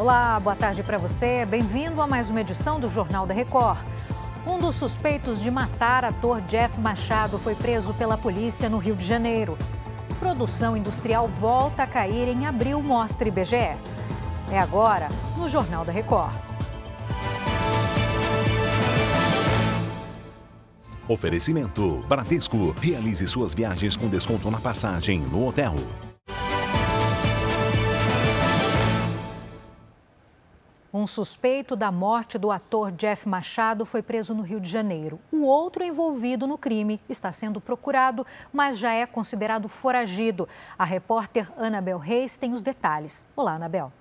Olá, boa tarde para você. Bem-vindo a mais uma edição do Jornal da Record. Um dos suspeitos de matar ator Jeff Machado foi preso pela polícia no Rio de Janeiro. Produção industrial volta a cair em abril, mostra IBGE. É agora no Jornal da Record. Oferecimento: Bradesco. Realize suas viagens com desconto na passagem no hotel. Um suspeito da morte do ator Jeff Machado foi preso no Rio de Janeiro. O outro envolvido no crime está sendo procurado, mas já é considerado foragido. A repórter Anabel Reis tem os detalhes. Olá, Anabel.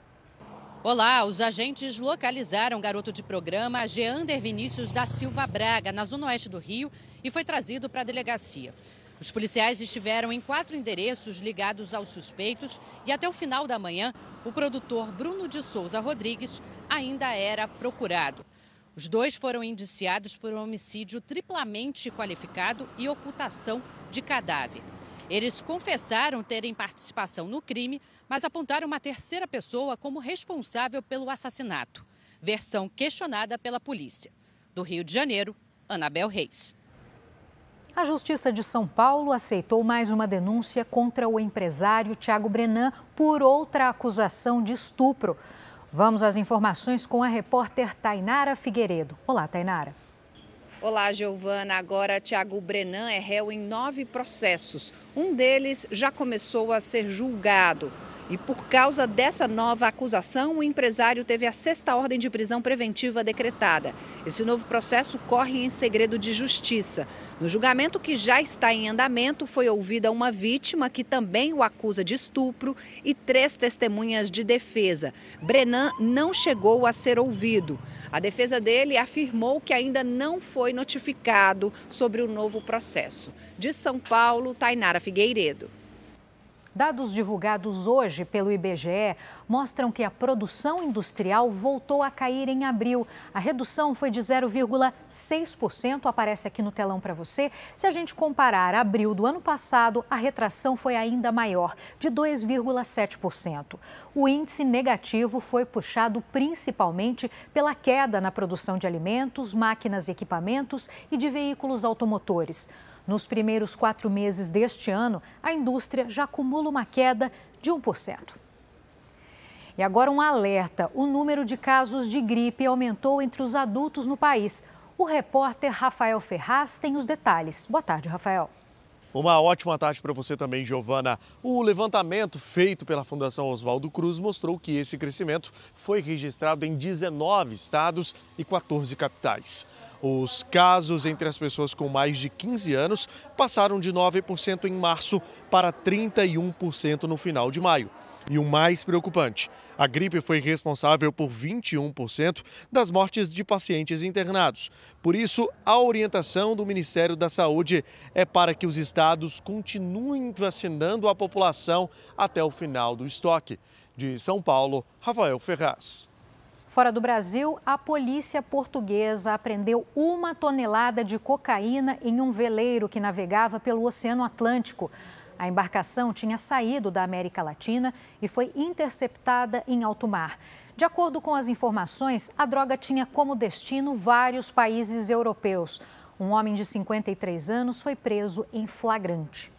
Olá, os agentes localizaram o garoto de programa Geander Vinícius da Silva Braga, na zona oeste do Rio, e foi trazido para a delegacia. Os policiais estiveram em quatro endereços ligados aos suspeitos e até o final da manhã, o produtor Bruno de Souza Rodrigues ainda era procurado. Os dois foram indiciados por homicídio triplamente qualificado e ocultação de cadáver. Eles confessaram terem participação no crime, mas apontaram uma terceira pessoa como responsável pelo assassinato. Versão questionada pela polícia. Do Rio de Janeiro, Anabel Reis. A Justiça de São Paulo aceitou mais uma denúncia contra o empresário Tiago Brenan por outra acusação de estupro. Vamos às informações com a repórter Tainara Figueiredo. Olá, Tainara. Olá, Giovana. Agora, Tiago Brenan é réu em nove processos. Um deles já começou a ser julgado. E por causa dessa nova acusação, o empresário teve a sexta ordem de prisão preventiva decretada. Esse novo processo corre em segredo de justiça. No julgamento que já está em andamento, foi ouvida uma vítima que também o acusa de estupro e três testemunhas de defesa. Brenan não chegou a ser ouvido. A defesa dele afirmou que ainda não foi notificado sobre o novo processo. De São Paulo, Tainara Figueiredo. Dados divulgados hoje pelo IBGE mostram que a produção industrial voltou a cair em abril. A redução foi de 0,6%, aparece aqui no telão para você. Se a gente comparar abril do ano passado, a retração foi ainda maior, de 2,7%. O índice negativo foi puxado principalmente pela queda na produção de alimentos, máquinas e equipamentos e de veículos automotores. Nos primeiros quatro meses deste ano, a indústria já acumula uma queda de 1%. E agora um alerta: o número de casos de gripe aumentou entre os adultos no país. O repórter Rafael Ferraz tem os detalhes. Boa tarde, Rafael. Uma ótima tarde para você também, Giovana. O levantamento feito pela Fundação Oswaldo Cruz mostrou que esse crescimento foi registrado em 19 estados e 14 capitais. Os casos entre as pessoas com mais de 15 anos passaram de 9% em março para 31% no final de maio. E o mais preocupante, a gripe foi responsável por 21% das mortes de pacientes internados. Por isso, a orientação do Ministério da Saúde é para que os estados continuem vacinando a população até o final do estoque. De São Paulo, Rafael Ferraz. Fora do Brasil, a polícia portuguesa apreendeu uma tonelada de cocaína em um veleiro que navegava pelo Oceano Atlântico. A embarcação tinha saído da América Latina e foi interceptada em alto mar. De acordo com as informações, a droga tinha como destino vários países europeus. Um homem de 53 anos foi preso em flagrante.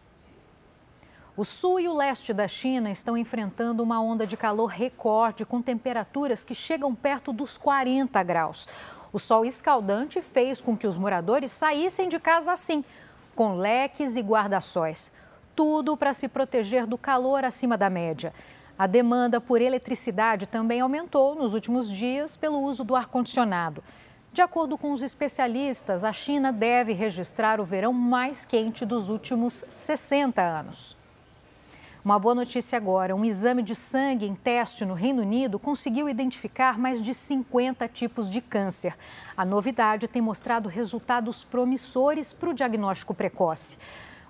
O sul e o leste da China estão enfrentando uma onda de calor recorde, com temperaturas que chegam perto dos 40 graus. O sol escaldante fez com que os moradores saíssem de casa assim, com leques e guarda-sóis. Tudo para se proteger do calor acima da média. A demanda por eletricidade também aumentou nos últimos dias pelo uso do ar-condicionado. De acordo com os especialistas, a China deve registrar o verão mais quente dos últimos 60 anos. Uma boa notícia agora: um exame de sangue em teste no Reino Unido conseguiu identificar mais de 50 tipos de câncer. A novidade tem mostrado resultados promissores para o diagnóstico precoce.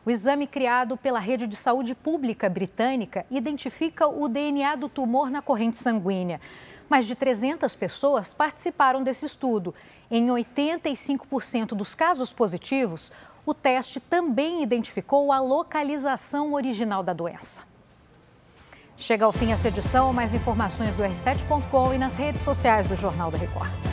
O exame criado pela Rede de Saúde Pública Britânica identifica o DNA do tumor na corrente sanguínea. Mais de 300 pessoas participaram desse estudo. Em 85% dos casos positivos, o teste também identificou a localização original da doença. Chega ao fim essa edição, mais informações do R7.com e nas redes sociais do Jornal da Record.